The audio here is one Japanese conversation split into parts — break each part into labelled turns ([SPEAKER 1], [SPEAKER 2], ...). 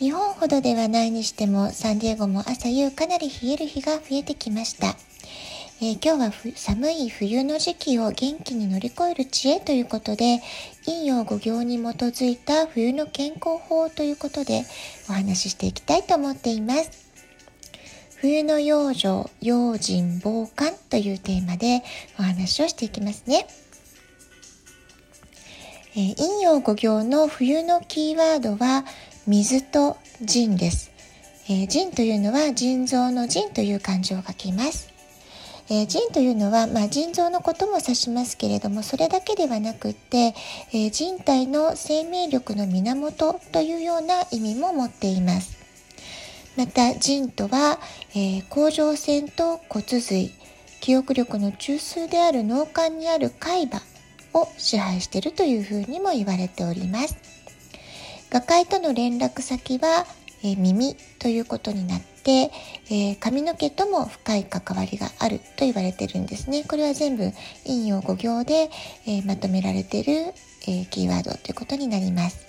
[SPEAKER 1] 日本ほどではないにしてもサンディエゴも朝夕かなり冷える日が増えてきました。えー、今日は寒い冬の時期を元気に乗り越える知恵ということで陰陽五行に基づいた冬の健康法ということでお話ししていきたいと思っています。冬の養生、用心、防寒というテーマでお話をしていきますね。えー、陰陽五行の冬のキーワードは水と腎です。えー、腎というのは腎臓の腎という漢字を書きます。えー、腎というのは、まあ、腎臓のことも指しますけれどもそれだけではなくって、えー、人体の生命力の源というような意味も持っています。また腎とは、えー、甲状腺と骨髄記憶力の中枢である脳幹にある海馬を支配しているというふうにも言われております画界との連絡先は、えー、耳ということになって、えー、髪の毛とも深い関わりがあると言われてるんですね。これは全部陰陽五行で、えまとめられてる、えキーワードということになります。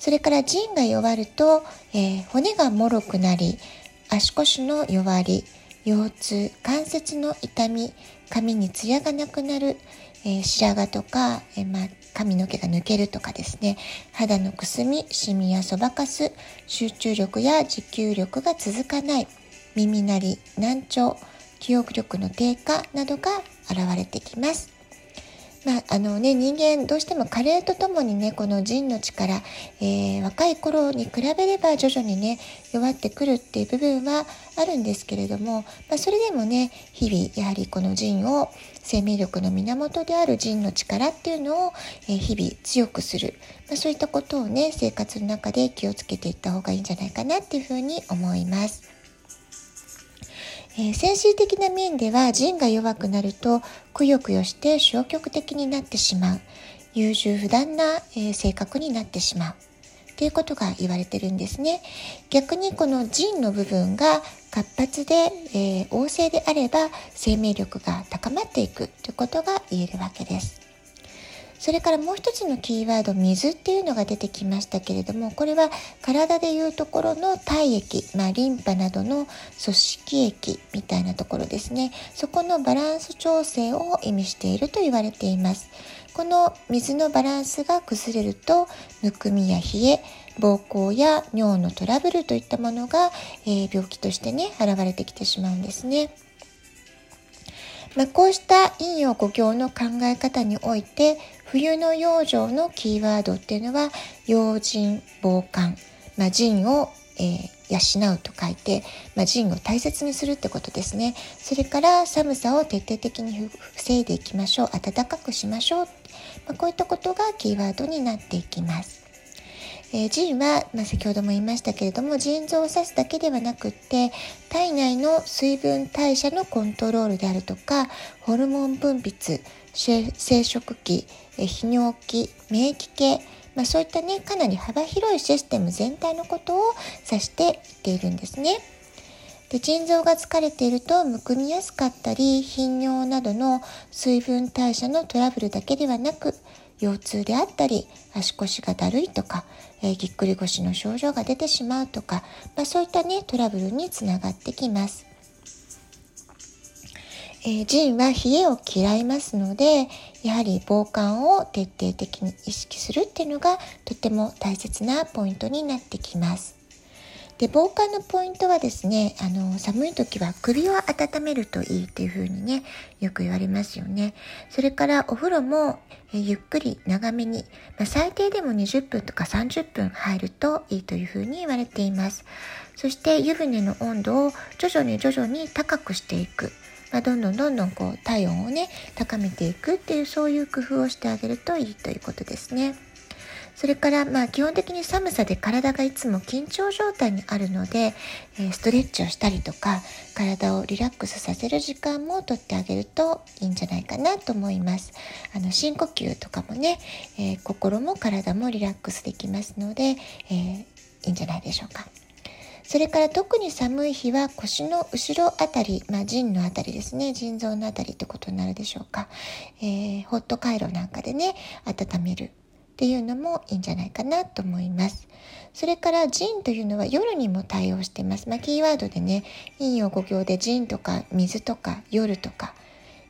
[SPEAKER 1] それから腎が弱ると、え、骨が脆くなり足腰の弱り腰痛関節の痛み髪にツヤがなくなる、えー、白髪とか、え、まあ、髪の毛が抜けるとかですね。肌のくすみシミやそばかす集中力や持久力が続かない耳鳴り難聴記憶力の低下などが現れてきます。まああのね、人間どうしても加齢とともにねこの腎の力、えー、若い頃に比べれば徐々にね弱ってくるっていう部分はあるんですけれども、まあ、それでもね日々やはりこの腎を生命力の源である腎の力っていうのを、えー、日々強くする、まあ、そういったことをね生活の中で気をつけていった方がいいんじゃないかなっていうふうに思います。えー、精神的な面では腎が弱くなるとくよくよして消極的になってしまう。優柔不断な、えー、性格になってしまう。ということが言われてるんですね。逆にこの腎の部分が活発で、えー、旺盛であれば生命力が高まっていくということが言えるわけです。それからもう一つのキーワード水っていうのが出てきましたけれどもこれは体でいうところの体液、まあ、リンパなどの組織液みたいなところですねそこのバランス調整を意味していると言われていますこの水のバランスが崩れるとむくみや冷え膀胱や尿のトラブルといったものが、えー、病気としてね現れてきてしまうんですね。まあ、こうした陰陽五行の考え方において冬の養生のキーワードっていうのは用心防寒、まあ、腎を、えー、養うと書いて、まあ、腎を大切にするってことですね。それから寒さを徹底的に防いでいきましょう暖かくしましょう、まあ、こういったことがキーワードになっていきます。えー、腎は、まあ、先ほども言いましたけれども腎臓を指すだけではなくって体内の水分代謝のコントロールであるとかホルモン分泌生殖器、え、泌尿器免疫系、まあ、そういったねかなり幅広いシステム全体のことを指していっているんですね。で腎臓が疲れているとむくみやすかったり頻尿などの水分代謝のトラブルだけではなく腰痛であったり足腰がだるいとか、えー、ぎっくり腰の症状が出てしまうとか、まあ、そういったねトラブルにつながってきます。えー、腎は冷えを嫌いますのでやはり防寒を徹底的に意識するっていうのがとても大切なポイントになってきます。で防寒のポイントはですねあの寒い時は首を温めるといいっていう風にねよく言われますよね。それからお風呂もえゆっくり長めに、まあ、最低でも20分とか30分入るといいという風に言われています。そして湯船の温度を徐々に徐々に高くしていく。まあ、どんどんどんどんこう体温をね高めていくっていうそういう工夫をしてあげるといいということですね。それからまあ基本的に寒さで体がいつも緊張状態にあるので、えストレッチをしたりとか体をリラックスさせる時間もとってあげるといいんじゃないかなと思います。あの深呼吸とかもね、えー、心も体もリラックスできますので、えー、いいんじゃないでしょうか。それから特に寒い日は腰の後ろあたり、まあ、腎のあたりですね。腎臓のあたりってことになるでしょうか、えー、ホット回路なんかでね温める。っていうのもいいんじゃないかなと思います。それから腎というのは夜にも対応してます。まあ、キーワードでね、陰陽五行で腎とか水とか夜とか、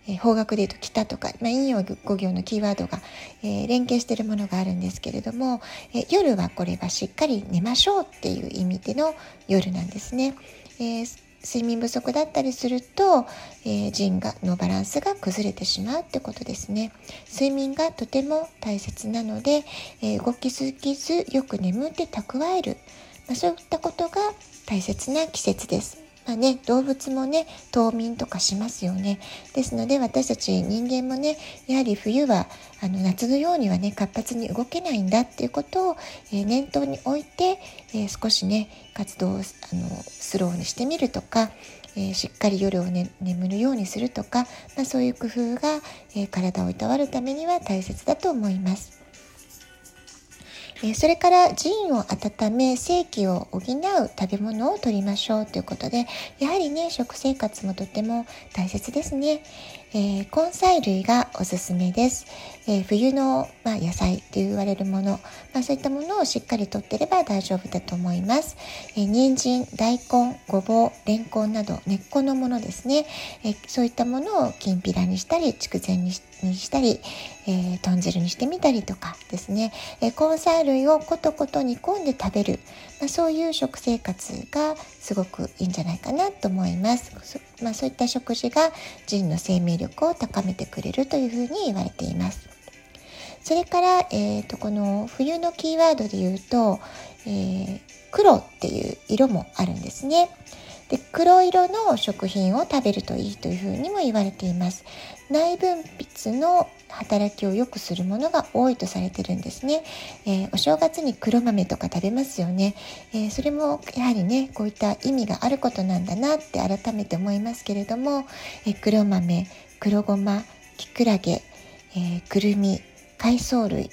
[SPEAKER 1] えー、方角で言うと北とか、まあ、陰陽五行のキーワードが、えー、連携しているものがあるんですけれども、えー、夜はこれはしっかり寝ましょうっていう意味での夜なんですね。えー睡眠不足だったりすると、えー、腎がのバランスが崩れてしまうってことですね。睡眠がとても大切なので、えー、動きすぎずよく眠って蓄える、まあ、そういったことが大切な季節です。まあね、動物もね冬眠とかしますよねですので私たち人間もねやはり冬はあの夏のようにはね活発に動けないんだっていうことを、えー、念頭に置いて、えー、少しね活動をあのスローにしてみるとか、えー、しっかり夜を、ね、眠るようにするとか、まあ、そういう工夫が、え体をいたわるためには大切だと思います。えそれから腎を温め正気を補う食べ物をとりましょうということでやはりね食生活もとても大切ですね、えー、根菜類がおすすめです、えー、冬の、まあ、野菜と言われるもの、まあ、そういったものをしっかりとってれば大丈夫だと思います、えー、人参大根ごぼうれんこんなど根っこのものですね、えそういったものをきんぴらにしたり筑前にしたり、え豚汁にしてみたりとかですね、え根菜類をコトコト煮込んで食べる、まあ、そういう食生活がすごくいいんじゃないかなと思います。まあ、そういった食事が腎の生命力を高めてくれるというふうに言われています。それから、えーと、この冬のキーワードで言うと、えー、黒っていう色もあるんですね。で黒色の食品を食べるといいというふうにも言われています。内分泌の働きを良くするものが多いとされてるんですね、えー、お正月に黒豆とか食べますよね、えー、それもやはりねこういった意味があることなんだなって改めて思いますけれども、えー、黒豆黒ごまきくらげ、えくるみ海藻類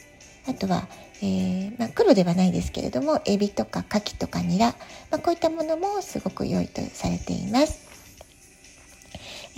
[SPEAKER 1] あとはえー、まあ、黒ではないですけれどもエビとか牡蠣とかニラ、まあ、こういったものもすごく良いとされています。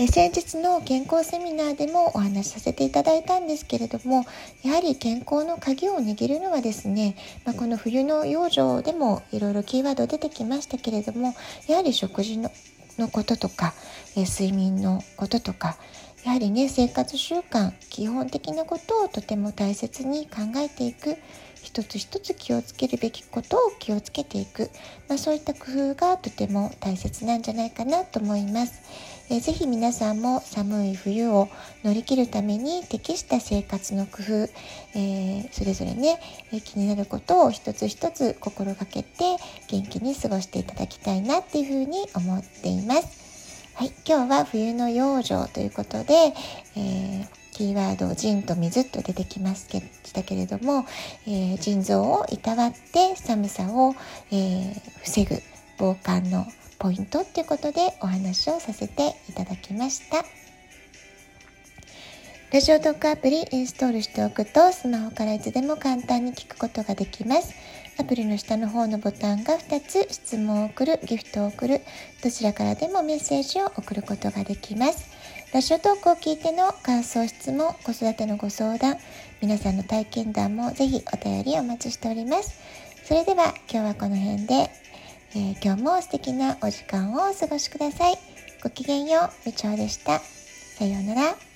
[SPEAKER 1] え先日の健康セミナーでもお話しさせていただいたんですけれどもやはり健康の鍵を握るのはですね、まあ、この冬の養生でもいろいろキーワード出てきましたけれどもやはり食事ののこととか、え睡眠のこととかやはりね生活習慣基本的なことをとても大切に考えていく一つ一つ気をつけるべきことを気をつけていく、まあ、そういった工夫がとても大切なんじゃないかなと思います。えー、ぜひ皆さんも寒い冬を乗り切るために適した生活の工夫、えー、それぞれね、えー、気になることを一つ一つ心がけて元気に過ごしていただきたいなっていうふうに思っています。はい、今日は冬の養生ということで、えーキーワード腎と水と出てきましたけれども、えー、腎臓をいたわって寒さを、えー、防ぐ防寒のポイントっていうことでお話をさせていただきました。ラジオトークアプリインストールしておくとスマホからいつでも簡単に聞くことができます。アプリの下の方のボタンが2つ質問を送る、ギフトを送る、どちらからでもメッセージを送ることができます。ラジオトークを聞いての感想、質問、子育てのご相談、皆さんの体験談もぜひお便りお待ちしております。それでは今日はこの辺で、えー、今日も素敵なお時間をお過ごしください。ごきげんよう、部長でした。さようなら。